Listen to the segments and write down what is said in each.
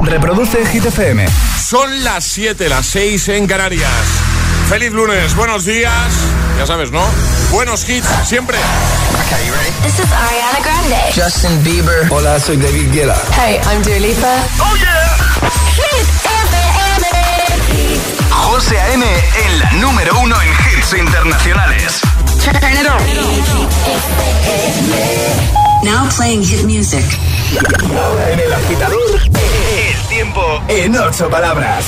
Reproduce Hit FM. Son las 7, las 6 en Canarias. Feliz lunes, buenos días. Ya sabes, ¿no? Buenos hits, siempre. Okay, you ready? This is Ariana Grande. Justin Bieber. Hola, soy David Guetta. Hey, I'm Dua Lipa. ¡Oh, yeah! Hit FM. José A.M. en la número uno en hits internacionales. Turn it on. Now playing hit music. En el agitador, el tiempo en ocho palabras.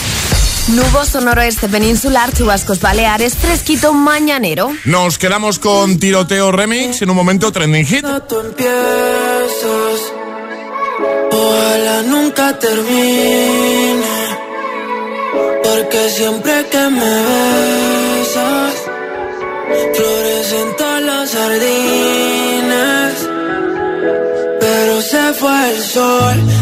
Nuboso noroeste peninsular, chubascos baleares, fresquito mañanero. Nos quedamos con Tiroteo Remix en un momento trending hit. tú empiezas. Ojalá nunca termine. Porque siempre que me besas, florecen todas las jardines. Pero se fue el sol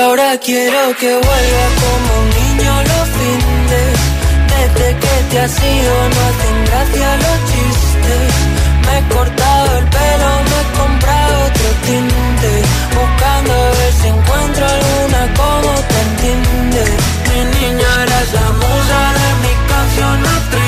ahora quiero que vuelva como un niño los fines. Desde que te has ido no hacen gracia los chistes. Me he cortado el pelo, me he comprado otro tinte. Buscando a ver si encuentro alguna como te entiende. Mi niña eres la musa de mis canciones tristes.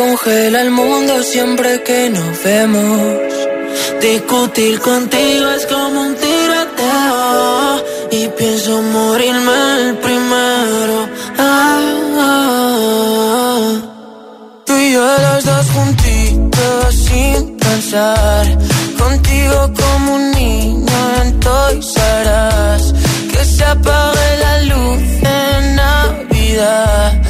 congela el mundo siempre que nos vemos. Discutir contigo es como un tiroteo y pienso morirme el primero. Ah, ah. Tú y yo los dos juntitos sin pensar. Contigo como un niño en Toys R Us. Que se apague la luz en Navidad.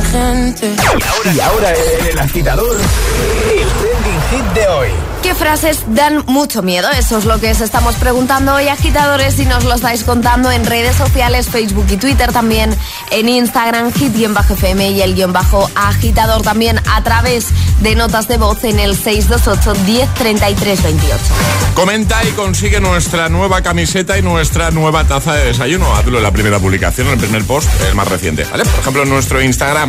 gente. Y ahora en el agitador, el trending hit de hoy. ¿Qué frases dan mucho miedo? Eso es lo que os estamos preguntando hoy, agitadores, y nos lo estáis contando en redes sociales, Facebook y Twitter también, en Instagram, hit-fm y el guion bajo agitador también a través de notas de voz en el 628-103328. Comenta y consigue nuestra nueva camiseta y nuestra nueva taza de desayuno. Hazlo en la primera publicación, en el primer post, el más reciente. ¿vale? Por ejemplo, en nuestro Instagram.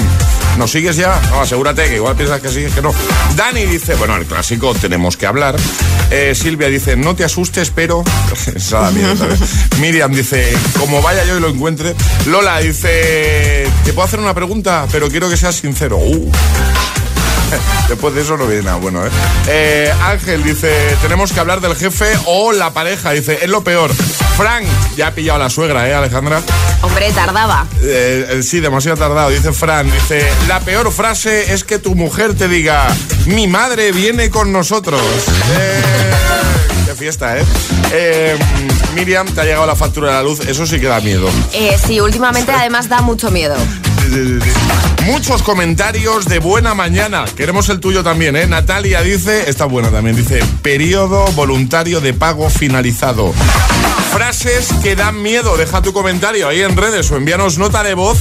¿Nos sigues ya? No, asegúrate que igual piensas que sí, que no. Dani dice, bueno, el clásico tenemos que hablar. Eh, Silvia dice, no te asustes, pero... Miriam dice, como vaya yo y lo encuentre. Lola dice, ¿te puedo hacer una pregunta? Pero quiero que seas sincero. Uh. Después de eso no viene nada bueno, ¿eh? ¿eh? Ángel dice, tenemos que hablar del jefe o la pareja. Dice, es lo peor. Frank, ya ha pillado a la suegra, ¿eh, Alejandra? Hombre, tardaba. Eh, eh, sí, demasiado tardado. Dice Fran, dice, la peor frase es que tu mujer te diga, mi madre viene con nosotros. qué fiesta, ¿eh? Miriam, te ha llegado la factura de la luz. Eso sí que da miedo. sí, últimamente además da mucho miedo. Muchos comentarios de buena mañana. Queremos el tuyo también, ¿eh? Natalia dice, está buena también, dice, periodo voluntario de pago finalizado. Frases que dan miedo. Deja tu comentario ahí en redes o envíanos nota de voz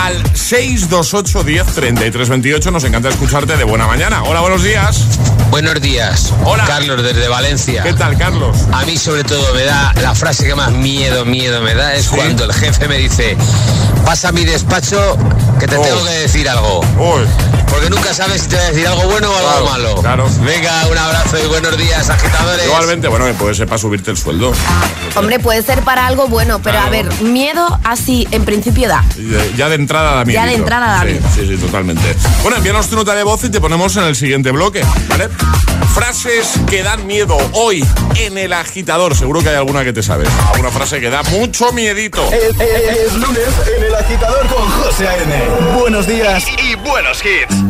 al 628 10 33 28. Nos encanta escucharte de buena mañana. Hola, buenos días. Buenos días. Hola. Carlos desde Valencia. ¿Qué tal, Carlos? A mí sobre todo me da la frase que más miedo, miedo me da es cuando el jefe me dice, pasa a mi despacho que te oh. tengo que decir algo. Porque nunca sabes si te va a decir algo bueno o algo malo. Claro. Venga, un abrazo y buenos días, agitadores. Igualmente, bueno, puede ser para subirte el sueldo. Hombre, puede ser para algo bueno, pero a ver, miedo así en principio da. Ya de entrada da miedo. Ya de entrada da miedo. Sí, sí, totalmente. Bueno, envíanos tu nota de voz y te ponemos en el siguiente bloque, ¿vale? Frases que dan miedo hoy en el agitador. Seguro que hay alguna que te sabes. Alguna frase que da mucho miedito. Es, lunes en el agitador con José A.N. Buenos días y buenos hits.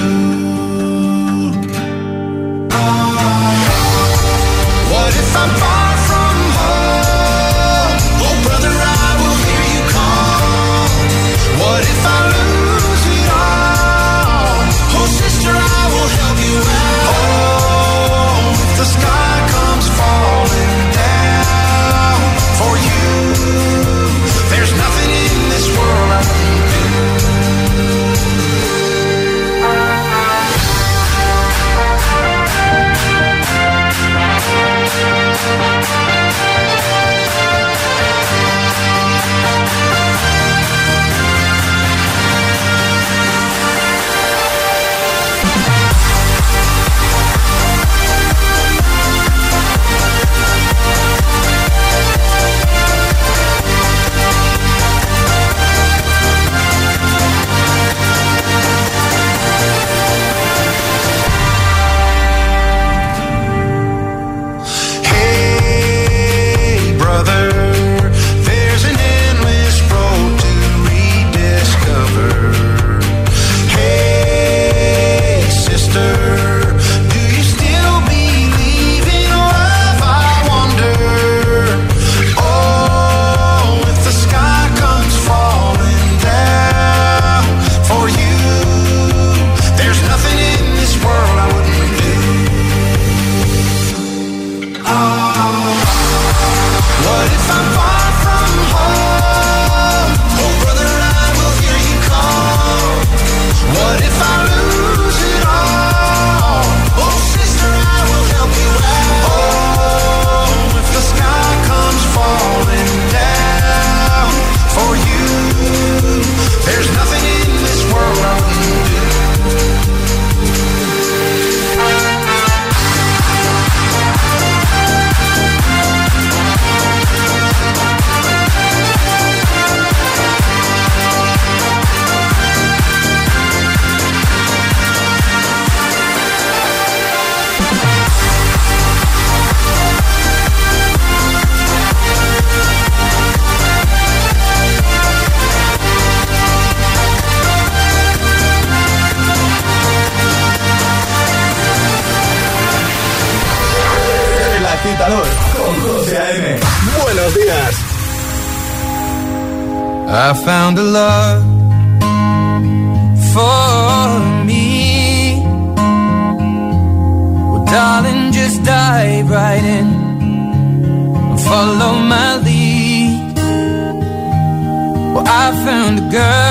somebody agitador con José A.M. Buenos días. I found a love for me. Well, darling, just dive right in and follow my lead. Well, I found a girl.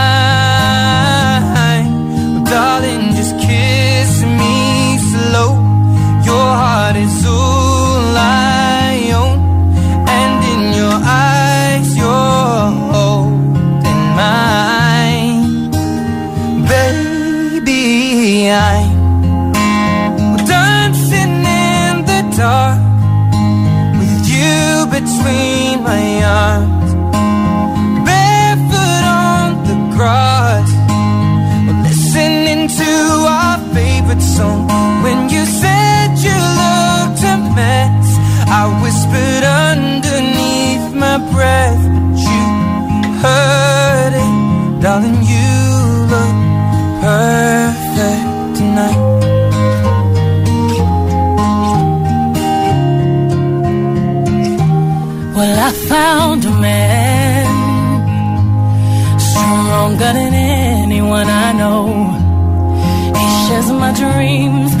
I whispered underneath my breath, but you heard it, darling. You look perfect tonight. Well, I found a man stronger than anyone I know. He shares my dreams.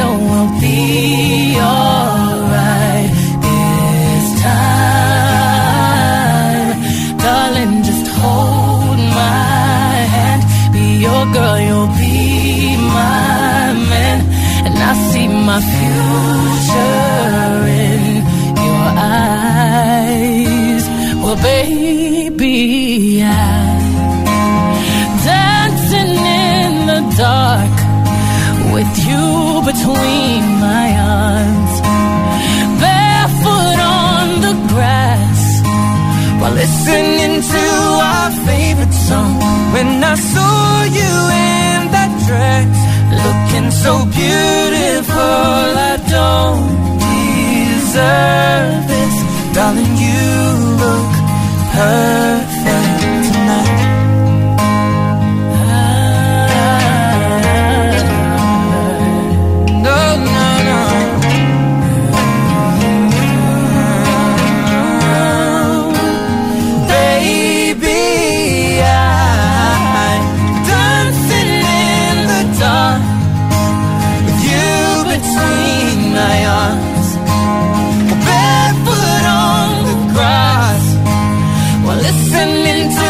know we'll be alright this time. Darling, just hold my hand. Be your girl, you'll be my man. And I see my future in your eyes. Well, baby, I'm dancing in the dark between my arms, barefoot on the grass while listening to our favorite song. When I saw you in that dress, looking so beautiful, I don't deserve this, darling. You look perfect listening to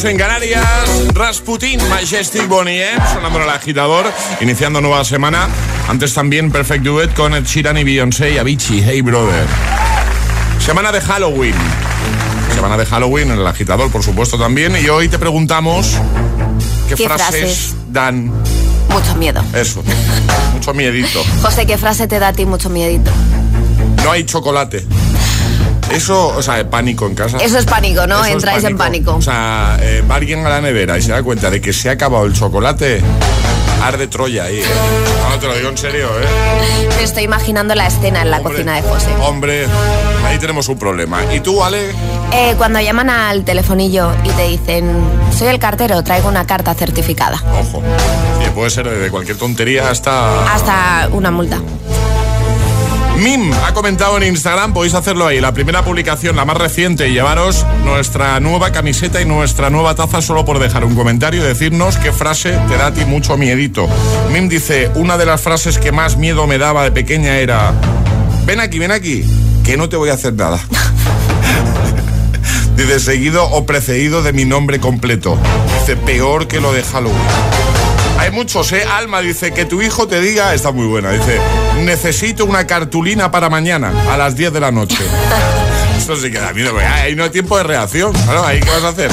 7.16, hora menos en Canarias. Rasputin, Majestic Bonnie, ¿eh? sonando el agitador, iniciando nueva semana. Antes también Perfect Duet con Ed Sheeran y Beyoncé y Avicii, Hey Brother. Semana de Halloween. Semana de Halloween en el agitador, por supuesto, también. Y hoy te preguntamos qué, ¿Qué frases, frases? dan Mucho miedo. eso. Mucho miedito. José, ¿qué frase te da a ti mucho miedito? No hay chocolate. Eso, o sea, pánico en casa. Eso es pánico, ¿no? Eso es Entráis en pánico. O sea, eh, va alguien a la nevera y se da cuenta de que se ha acabado el chocolate, arde Troya ahí. ¿eh? No, te lo digo en serio, ¿eh? Me estoy imaginando la escena en la Hombre, cocina de José. Hombre, ahí tenemos un problema. ¿Y tú, Ale? Eh, cuando llaman al telefonillo y te dicen, soy el cartero, traigo una carta certificada. Ojo. Sí, puede ser de cualquier tontería hasta... Hasta una multa. Mim ha comentado en Instagram, podéis hacerlo ahí, la primera publicación, la más reciente, y llevaros nuestra nueva camiseta y nuestra nueva taza solo por dejar un comentario y decirnos qué frase te da a ti mucho miedito. Mim dice, una de las frases que más miedo me daba de pequeña era, ven aquí, ven aquí, que no te voy a hacer nada. Dice, seguido o precedido de mi nombre completo. Dice, peor que lo de Halloween. Hay muchos, ¿eh? Alma dice que tu hijo te diga, está muy buena, dice, necesito una cartulina para mañana a las 10 de la noche. Eso sí que da miedo, porque ahí no hay tiempo de reacción. Ahí qué vas a hacer.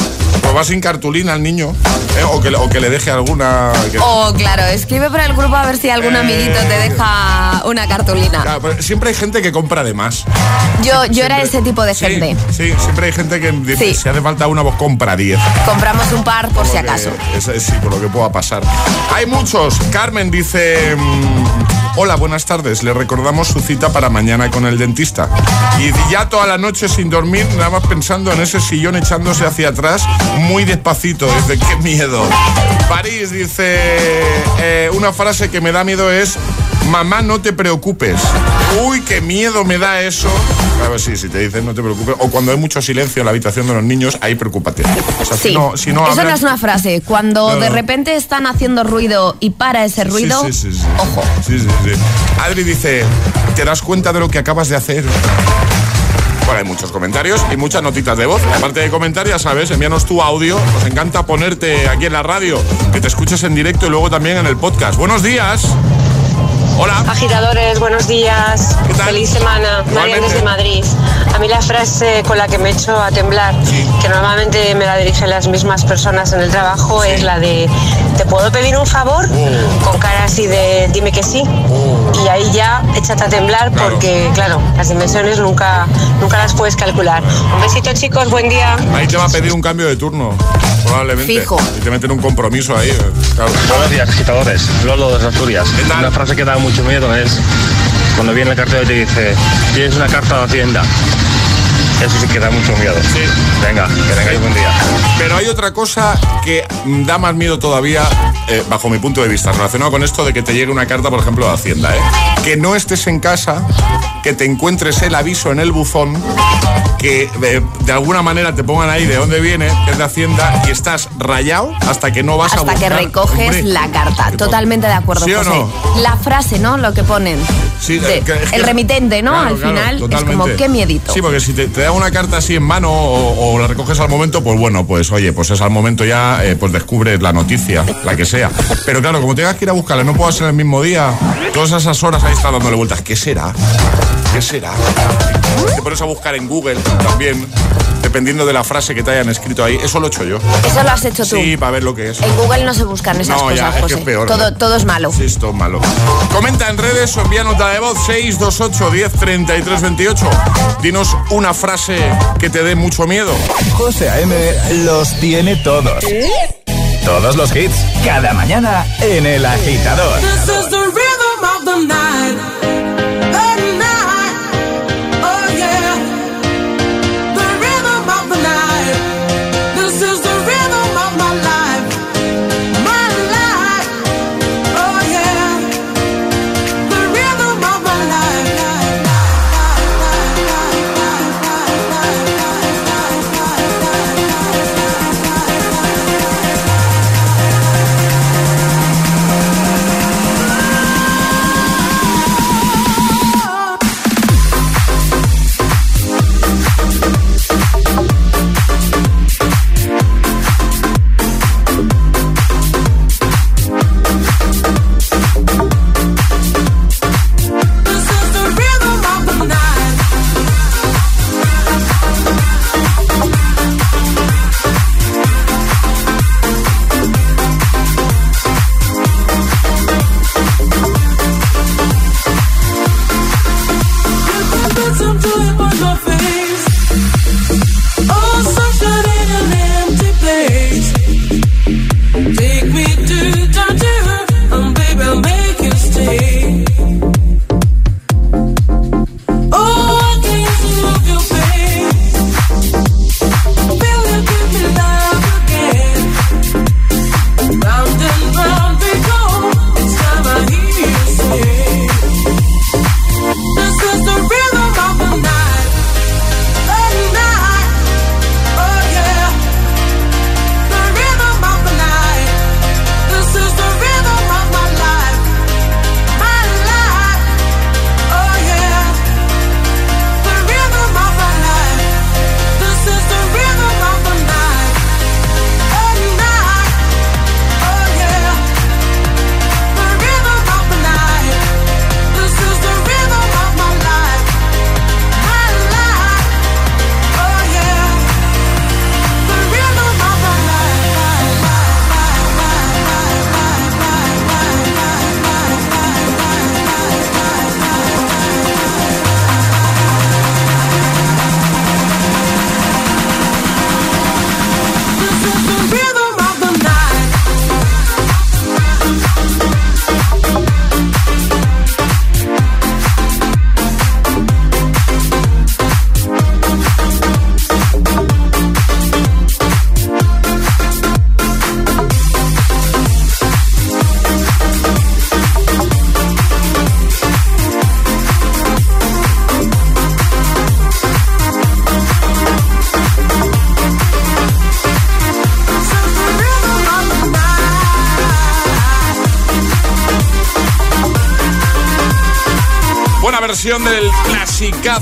Pues vas sin cartulina al niño, ¿eh? o, que, le- o que le deje alguna... que- O claro, escribe por el grupo a ver si algún Eh. amiguito te deja una cartulina. Claro, pero siempre hay gente que compra de más. Yo, yo era ese tipo de Sí, gente. Sí, siempre hay gente que dice, Sí. si hace falta una, pues compra 10. Compramos un par por si acaso. es- es- sí, por lo que pueda pasar. Hay muchos. Carmen dice... mm, Hola, buenas tardes. Le recordamos su cita para mañana con el dentista. Y ya toda la noche sin dormir, nada más pensando en ese sillón echándose hacia atrás, muy despacito. Dice, qué miedo. París dice, eh, una frase que me da miedo es, mamá, no te preocupes. Uy, qué miedo me da eso. Ver, sí, si te dicen no te preocupes. O cuando hay mucho silencio en la habitación de los niños, ahí preocúpate. O sea, Sí, si no, si no eso no es una frase. Cuando No, de repente están haciendo ruido y para ese ruido, Sí, sí, ojo. Sí, sí, sí. Adri dice, ¿te das cuenta de lo que acabas de hacer? Bueno, hay muchos comentarios y muchas notitas de voz. Aparte de comentarios, sabes, envíanos tu audio. Nos encanta ponerte aquí en la radio, que te escuches en directo y luego también en el podcast. Buenos días. Hola. Agitadores, buenos días. ¿Qué tal? Feliz semana. Igualmente. desde Madrid. A mí la frase con la que me echo a temblar, que normalmente me la dirigen las mismas personas en el trabajo, es la de ¿te puedo pedir un favor? Oh. Con cara así de dime que sí. Y ahí ya échate a temblar Claro. porque, claro, las dimensiones nunca, nunca las puedes calcular. Un besito chicos, buen día. Ahí te va a pedir un cambio de turno, probablemente. Fijo. Y te meten un compromiso ahí. eh, Claro. Buenos días, agitadores. Lolo de Asturias. Una frase que da mucho miedo es cuando viene el cartero y te dice, tienes una carta de Hacienda. Eso sí que da mucho miedo. Sí. Venga, que tengáis buen día. Pero hay otra cosa que da más miedo todavía, eh, bajo mi punto de vista, relacionado con esto de que te llegue una carta, por ejemplo, de Hacienda. ¿eh? Que no estés en casa, que te encuentres el aviso en el buzón, que eh, de alguna manera te pongan ahí de dónde viene, que es de Hacienda, y estás rayado hasta que no vas a Hasta que recoges Hombre, la carta. Totalmente de acuerdo, ¿Sí o no? La frase, ¿no? Lo que ponen. Sí, De- que- el remitente, ¿no? Claro, Al claro, final es como qué miedito. Sí, porque si te, te da una carta así en mano o, o la recoges al momento, pues bueno, pues oye, pues es al momento ya, eh, pues descubres la noticia, la que sea. Pero claro, como tengas que ir a buscarla, no puedo ser el mismo día, todas esas horas ahí está dándole vueltas. ¿Qué será? ¿Qué será? Te pones a buscar en Google también, dependiendo de la frase que te hayan escrito ahí. Eso lo he hecho yo. Eso lo has hecho tú. Sí, para ver lo que es. En Google no se buscan esas No, ya, cosas, que José. es peor, todo, ¿eh? todo es malo. Sí, esto es malo. Comenta en redes o envía nota de voz 628 10 33 28. Dinos una frase que te dé mucho miedo. José A.M. los tiene todos. Todos los hits, cada mañana en El Agitador. This is the rhythm of the night.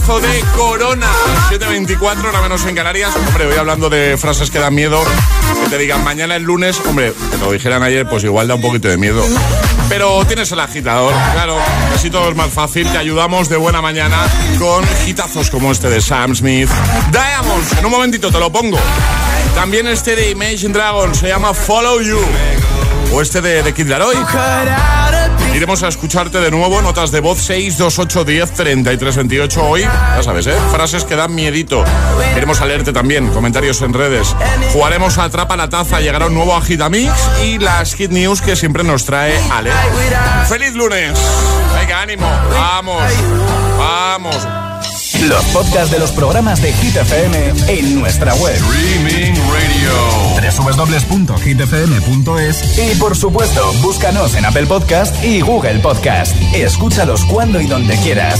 De Corona. 724, ahora menos en Canarias. Hombre, voy hablando de frases que dan miedo. Que te digan mañana es lunes. Hombre, que lo dijeran ayer, pues igual da un poquito de miedo. Pero tienes el agitador, claro. Así todo es más fácil. Te ayudamos de buena mañana con hitazos como este de Sam Smith. Diamonds, en un momentito te lo pongo. También este de Imagine Dragons se llama Follow You. O este de, de Kid Laroi. Iremos a escucharte de nuevo, notas de voz 628 10 33 28 hoy, ya sabes, ¿eh? Frases que dan miedito. Iremos a leerte también, comentarios en redes. Jugaremos a Atrapa la Taza, llegará un nuevo Agitamix y las Hit News que siempre nos trae Ale. ¡Feliz lunes! Venga, ánimo, vamos, vamos. Los podcasts de los programas de Hit FM en nuestra web. Streaming Radio. www.hitfm.es y por supuesto, búscanos en Apple Podcast y Google Podcast. Escúchalos cuando y donde quieras.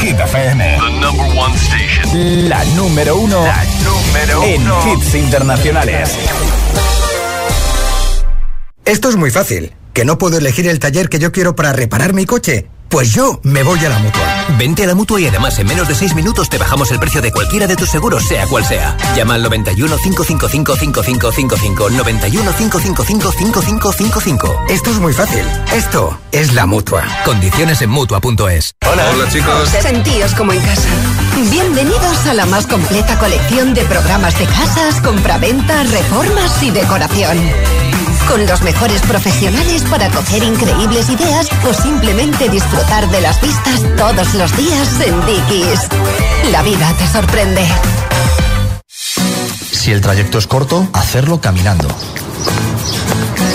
Hit FM. The number one station. La número uno, La número en uno. hits internacionales. Esto es muy fácil. ¿Que no puedo elegir el taller que yo quiero para reparar mi coche? Pues yo me voy a la mutua. Vente a la mutua y además en menos de 6 minutos te bajamos el precio de cualquiera de tus seguros, sea cual sea. Llama al 91 555 5555. 91 555 5555. Esto es muy fácil. Esto es la mutua. Condiciones en mutua.es. Hola. Hola, chicos. Sentíos como en casa. Bienvenidos a la más completa colección de programas de casas, compraventa, reformas y decoración. Con los mejores profesionales para coger increíbles ideas o simplemente disfrutar de las vistas todos los días en Dickies. La vida te sorprende. Si el trayecto es corto, hacerlo caminando.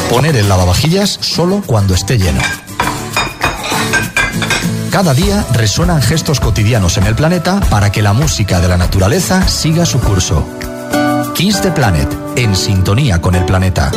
Poner el lavavajillas solo cuando esté lleno. Cada día resuenan gestos cotidianos en el planeta para que la música de la naturaleza siga su curso. Kiss the Planet, en sintonía con el planeta.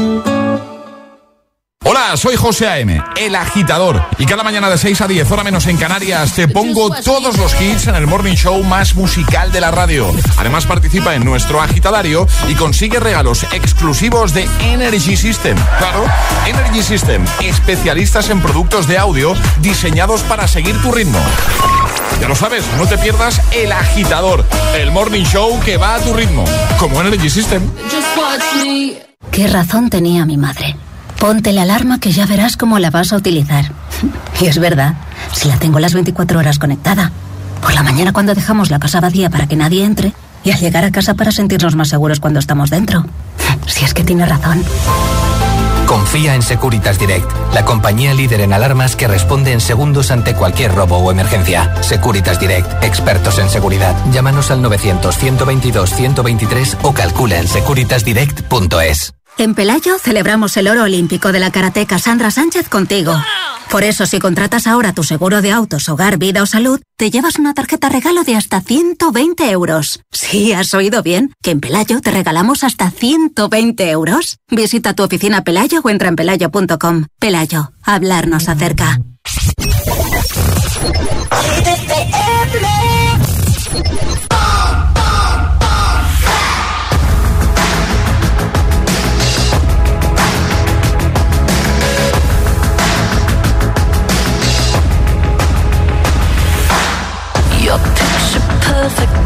Hola, soy José A.M., el agitador. Y cada mañana de 6 a 10, hora menos en Canarias, te pongo todos los hits en el morning show más musical de la radio. Además, participa en nuestro agitadario y consigue regalos exclusivos de Energy System. Claro, Energy System, especialistas en productos de audio diseñados para seguir tu ritmo. Ya lo sabes, no te pierdas el agitador, el morning show que va a tu ritmo, como Energy System. ¿Qué razón tenía mi madre? Ponte la alarma que ya verás cómo la vas a utilizar. Y es verdad, si la tengo las 24 horas conectada. Por la mañana cuando dejamos la casa vacía para que nadie entre y al llegar a casa para sentirnos más seguros cuando estamos dentro. Si es que tiene razón. Confía en Securitas Direct, la compañía líder en alarmas que responde en segundos ante cualquier robo o emergencia. Securitas Direct, expertos en seguridad. Llámanos al 900-122-123 o calcula en securitasdirect.es. En Pelayo celebramos el oro olímpico de la karateca Sandra Sánchez contigo. Por eso, si contratas ahora tu seguro de autos, hogar, vida o salud, te llevas una tarjeta regalo de hasta 120 euros. Sí, has oído bien, que en Pelayo te regalamos hasta 120 euros. Visita tu oficina Pelayo o entra en pelayo.com. Pelayo, hablarnos acerca.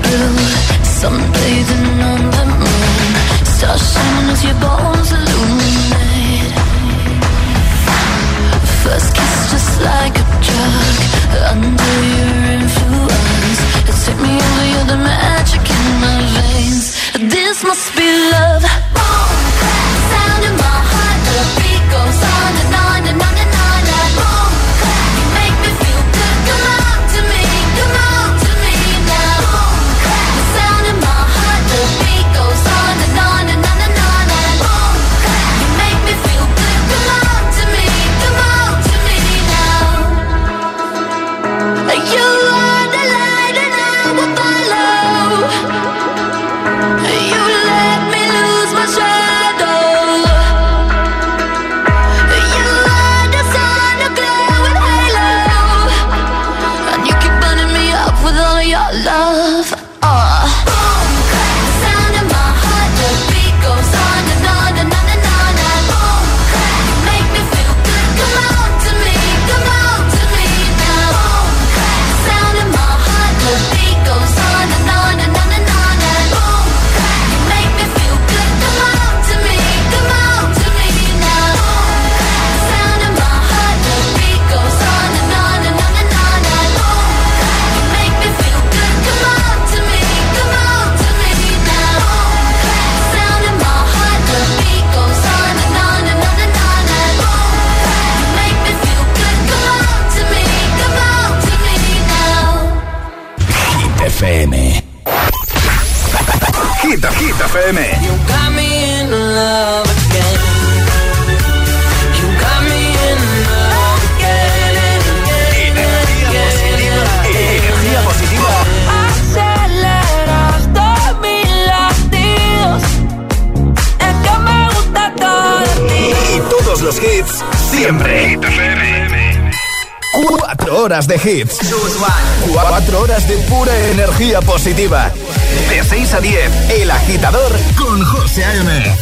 blue, sunbathing on the moon, stars shining as your bones illuminate. First kiss just like a drug, under your influence, it took me over. You're the magic in my veins. This must be love. Horas de hits. Cuatro horas de pura energía positiva. De 6 a 10, El Agitador con José A.M.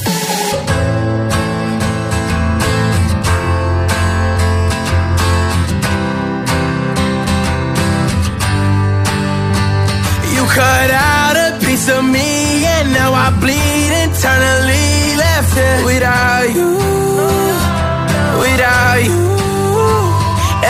You cut out a piece of me and now I bleed internally left it without you, without you.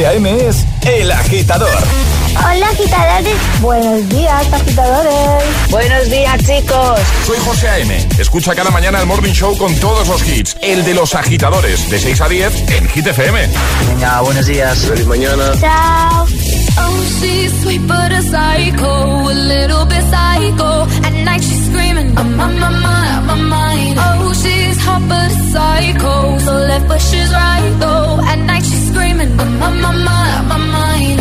José A.M. es El Agitador. Hola agitadores, buenos días agitadores. Buenos días chicos. Soy José A.M. Escucha cada mañana el Morning Show con todos los hits. El de los agitadores, de 6 a 10 en Hit FM. Venga, buenos días. Feliz mañana. Chao. Oh, she's sweet but a psycho, a little bit psycho. At night she's screaming, I'm on my mind, my mind. Oh, she's hot but a psycho, so left but she's right though. At night screaming, I'm on my mind, my mind.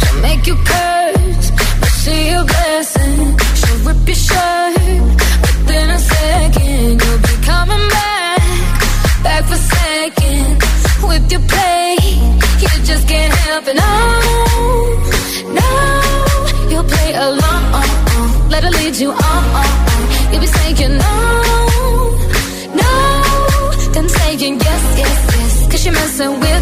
She'll make you curse, but she a blessing. She'll rip your shirt within a second. You'll be coming back, back for seconds. With your play, you just can't help it. No, no, you'll play along. Uh-uh. Let her lead you on. Uh-uh. You'll be saying no, no, then saying yes, yes, yes. Cause you're messing with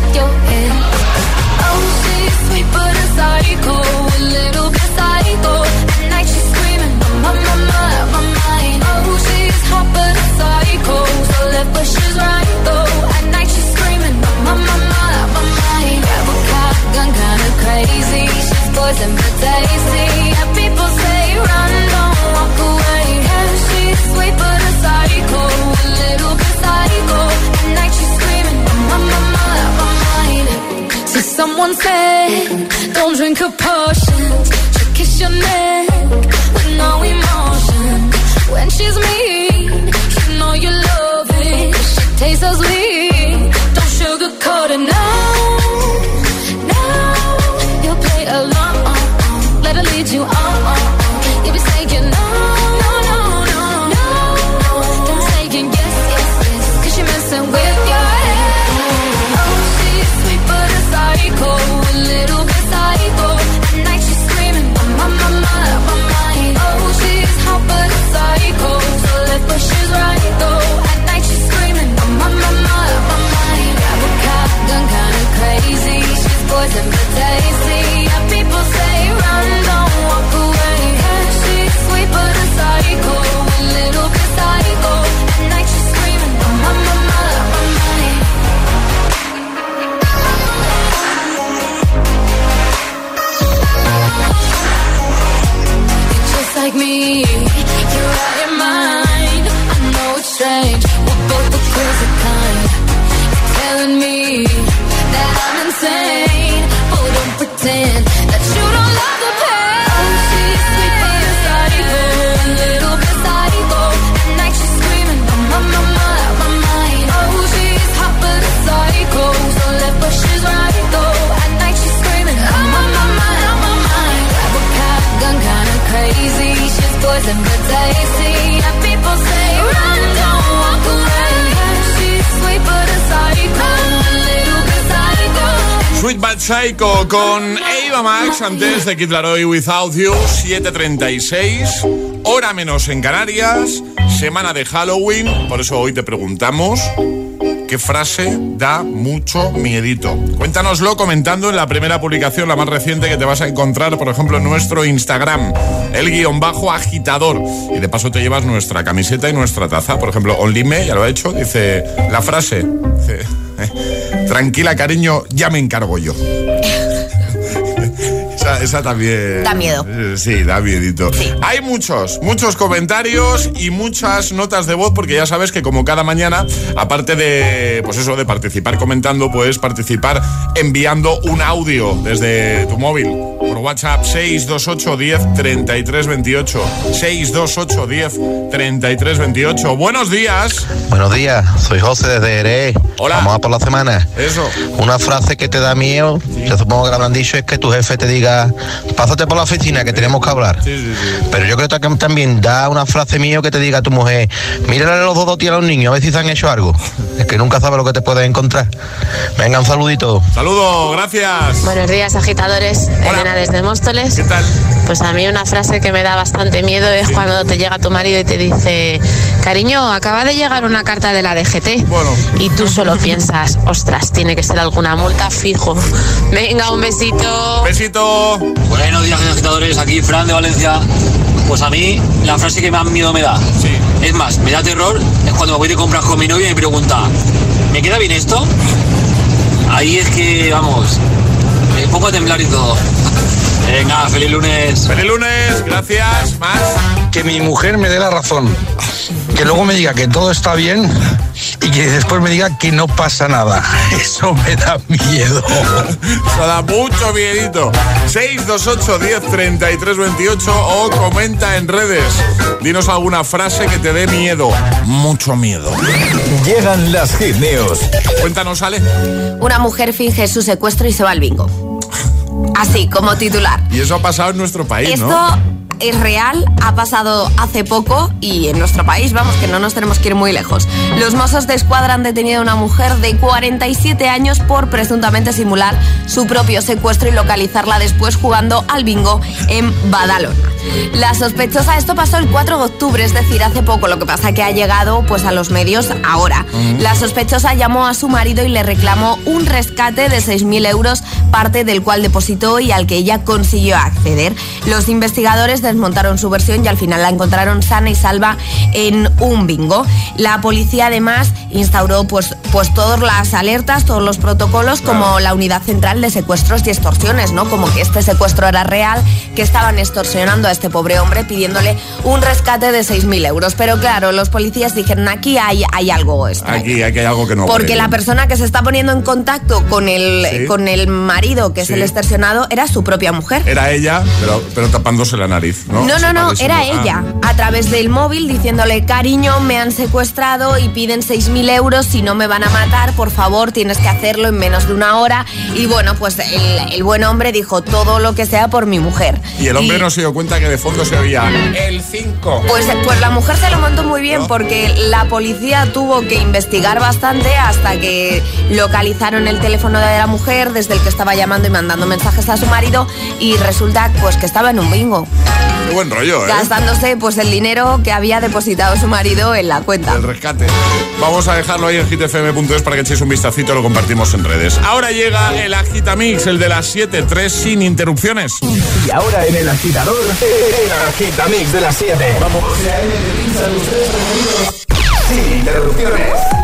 sweet but psycho, Bad Psycho. Con Eva Max antes de Kid Laroi Without You 7.36 hora menos en Canarias semana de Halloween por eso hoy te preguntamos frase da mucho miedito. Cuéntanoslo comentando en la primera publicación la más reciente que te vas a encontrar por ejemplo en nuestro Instagram el guion bajo agitador. Y de paso te llevas nuestra camiseta y nuestra taza. Por ejemplo Onlime ya lo ha hecho dice la frase. Eh, tranquila cariño ya me encargo yo esa, esa también. Da miedo. Eh, Sí, da miedito. Hay muchos, muchos comentarios y muchas notas de voz, porque ya sabes que como cada mañana, aparte de, pues eso, de participar comentando, puedes participar enviando un audio desde tu móvil. Por WhatsApp 628 10 33 28. 628 10 33 28. Buenos días. Buenos días, soy José desde Jerez. Hola. Vamos a por la semana. Eso. Una frase que te da miedo, yo supongo que la habrán dicho, es que tu jefe te diga, pásate por la oficina que tenemos que hablar. Pero yo creo que también da una frase mío que te diga a tu mujer, mírale los dos tíos a los niños, a ver si se han hecho algo. Es que nunca sabes lo que te puedes encontrar. Venga, un saludito. Saludos, gracias. Buenos días, agitadores. Elena desde Móstoles. ¿Qué tal? Pues a mí una frase que me da bastante miedo es cuando te llega tu marido y te dice, cariño, acaba de llegar una carta de la DGT. Y tú solo piensas, ostras, tiene que ser alguna multa fijo. Venga, un besito. Besito. Buenos días, agitadores. Aquí Fran de Valencia. Pues a mí la frase que más miedo me da. Es más, me da terror es cuando me voy de compras con mi novia y me pregunta, ¿me queda bien esto? Ahí es que, vamos, me pongo a temblar y todo. Venga, feliz lunes. Feliz lunes, gracias. Más. Que mi mujer me dé la razón. Que luego me diga que todo está bien y que después me diga que no pasa nada. Eso me da miedo. Eso da mucho miedito. 628 10 33 28 o comenta en redes. Dinos alguna frase que te dé miedo. Mucho miedo. Llegan las hit news. Cuéntanos, Ale. Una mujer finge su secuestro y se va al bingo. Así, como titular. Y eso ha pasado en nuestro país, Esto ¿no? Es real, ha pasado hace poco y en nuestro país, vamos, que no nos tenemos que ir muy lejos. Los Mossos de Escuadra han detenido a una mujer de 47 años por presuntamente simular su propio secuestro y localizarla después jugando al bingo en Badalona. La sospechosa, esto pasó el 4 de octubre, es decir, hace poco, lo que pasa que ha llegado pues a los medios ahora. La sospechosa llamó a su marido y le reclamó un rescate de 6.000 euros, parte del cual depositó y al que ella consiguió acceder. Los investigadores desmontaron su versión y al final la encontraron sana y salva en un bingo. La policía además instauró pues, pues todas las alertas, todos los protocolos, como la unidad central de secuestros y extorsiones, ¿no? Como que este secuestro era real, que estaban extorsionando a este pobre hombre pidiéndole un rescate de 6.000 euros. Pero claro, los policías dijeron, aquí hay, hay algo extraño. Aquí, aquí hay algo que no. Porque la persona que se está poniendo en contacto con el, Sí. con el marido, que es Sí. el extorsionado, era su propia mujer. Era ella, pero, pero tapándose la nariz, ¿no? No, no, era ah. ella. A través del móvil diciéndole, cariño, me han secuestrado y piden 6.000 euros. Si no me van a matar, por favor, tienes que hacerlo en menos de una hora. Y bueno, pues el, el buen hombre dijo todo lo que sea por mi mujer. Y el hombre Y- no se dio cuenta que de fondo se oía el 5. Pues, pues la mujer se lo montó muy bien porque la policía tuvo que investigar bastante hasta que localizaron el teléfono de la mujer desde el que estaba llamando y mandando mensajes a su marido y resulta pues que estaba en un bingo, Qué buen rollo, ¿eh? gastándose pues el dinero que había depositado su marido en la cuenta. El rescate. Vamos a dejarlo ahí en hitfm.es para que echéis un vistacito y lo compartimos en redes. Ahora llega el Agitamix, el de las 7.3 sin interrupciones. Y ahora en el agitador, el agitamix de las 7. Vamos. Sin interrupciones.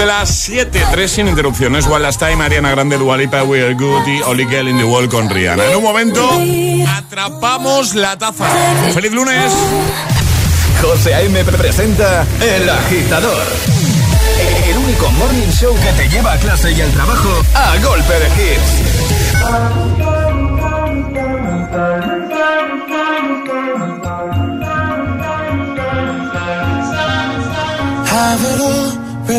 De las 7, 3 sin interrupciones. One Last Time, Ariana Grande, Dualipa, We Are Good y Only Girl in the World con Rihanna. En un momento, atrapamos la taza. ¡Feliz lunes! José A.M. presenta El Agitador. El único morning show que te lleva a clase y al trabajo a golpe de hits. Have it all,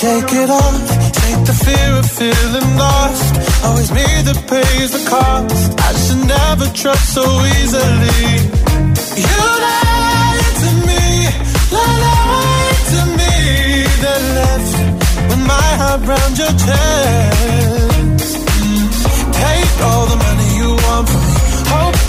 Shake it off. Take the fear of feeling lost. Always me that pays the cost. I should never trust so easily. You lied to me. To me. Then left with my heart round your chest.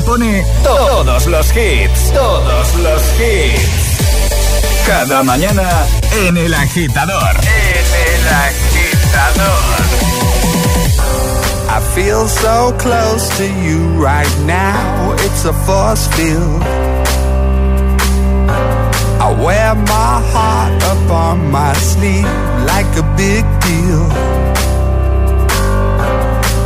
te pone todos los hits, todos los hits. Cada mañana en El Agitador. En El Agitador. I feel so close to you right now. It's a force field. I wear my heart up on my sleeve like a big deal.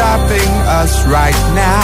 Stopping us right now.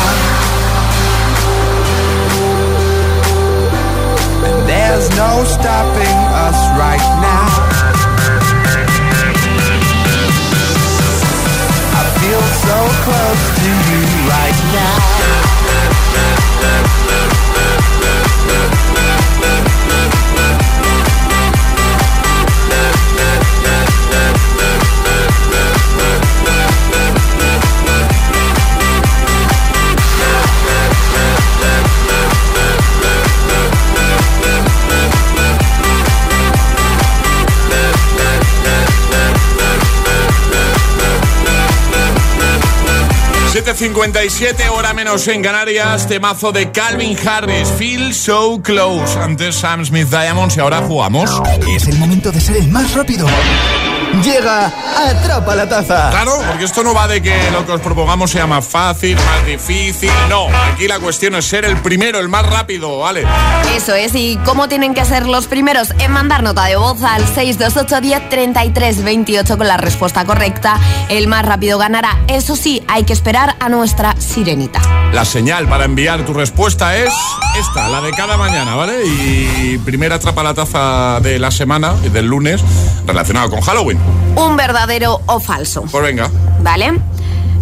...7.57 hora menos en Canarias... ...temazo de Calvin Harris... ...Feel So Close... ...antes Sam Smith Diamonds... ...y ahora jugamos... Es el momento de ser el más rápido. Llega Atrapa la Taza. Claro, porque esto no va de que lo que os propongamos sea más fácil, más difícil. No, aquí la cuestión es ser el primero, el más rápido, ¿vale? Eso es, ¿y cómo tienen que ser los primeros en mandar nota de voz al 628 10 33 28 con la respuesta correcta? El más rápido ganará. Eso sí, hay que esperar a nuestra sirenita. La señal para enviar tu respuesta es esta, la de cada mañana, ¿vale? Y primera atrapa la taza de la semana, del lunes, relacionado con Halloween. Un verdadero o falso. Pues venga. ¿Vale?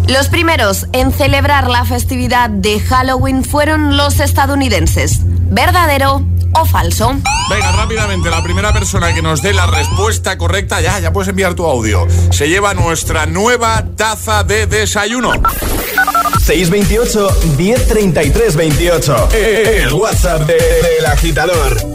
Los primeros en celebrar la festividad de Halloween fueron los estadounidenses. ¿Verdadero o falso? Venga, rápidamente, la primera persona que nos dé la respuesta correcta, ya, ya puedes enviar tu audio. Se lleva nuestra nueva taza de desayuno. 628 1033 28. El WhatsApp de- del agitador.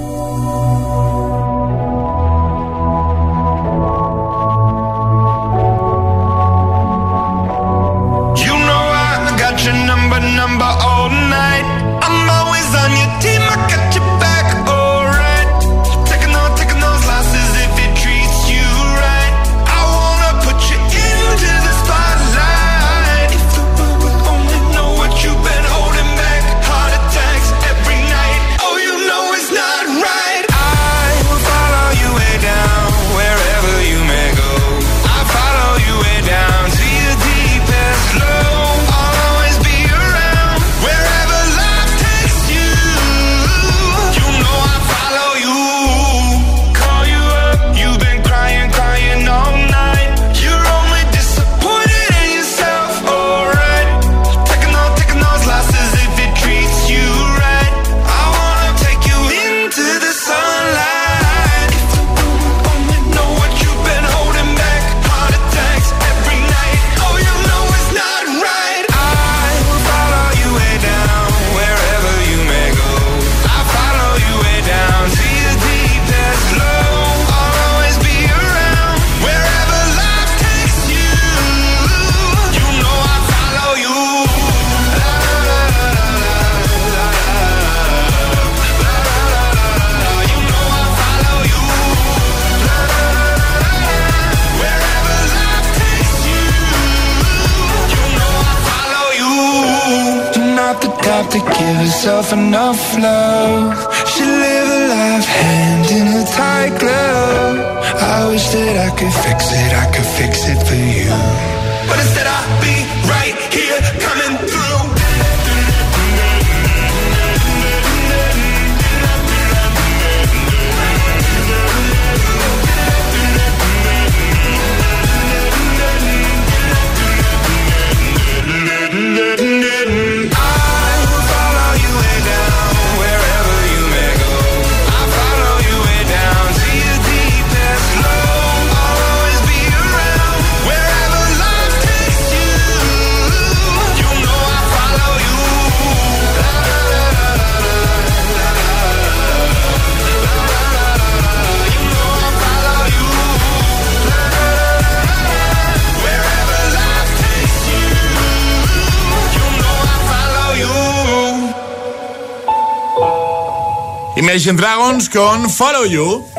Imagine Dragons con Follow You.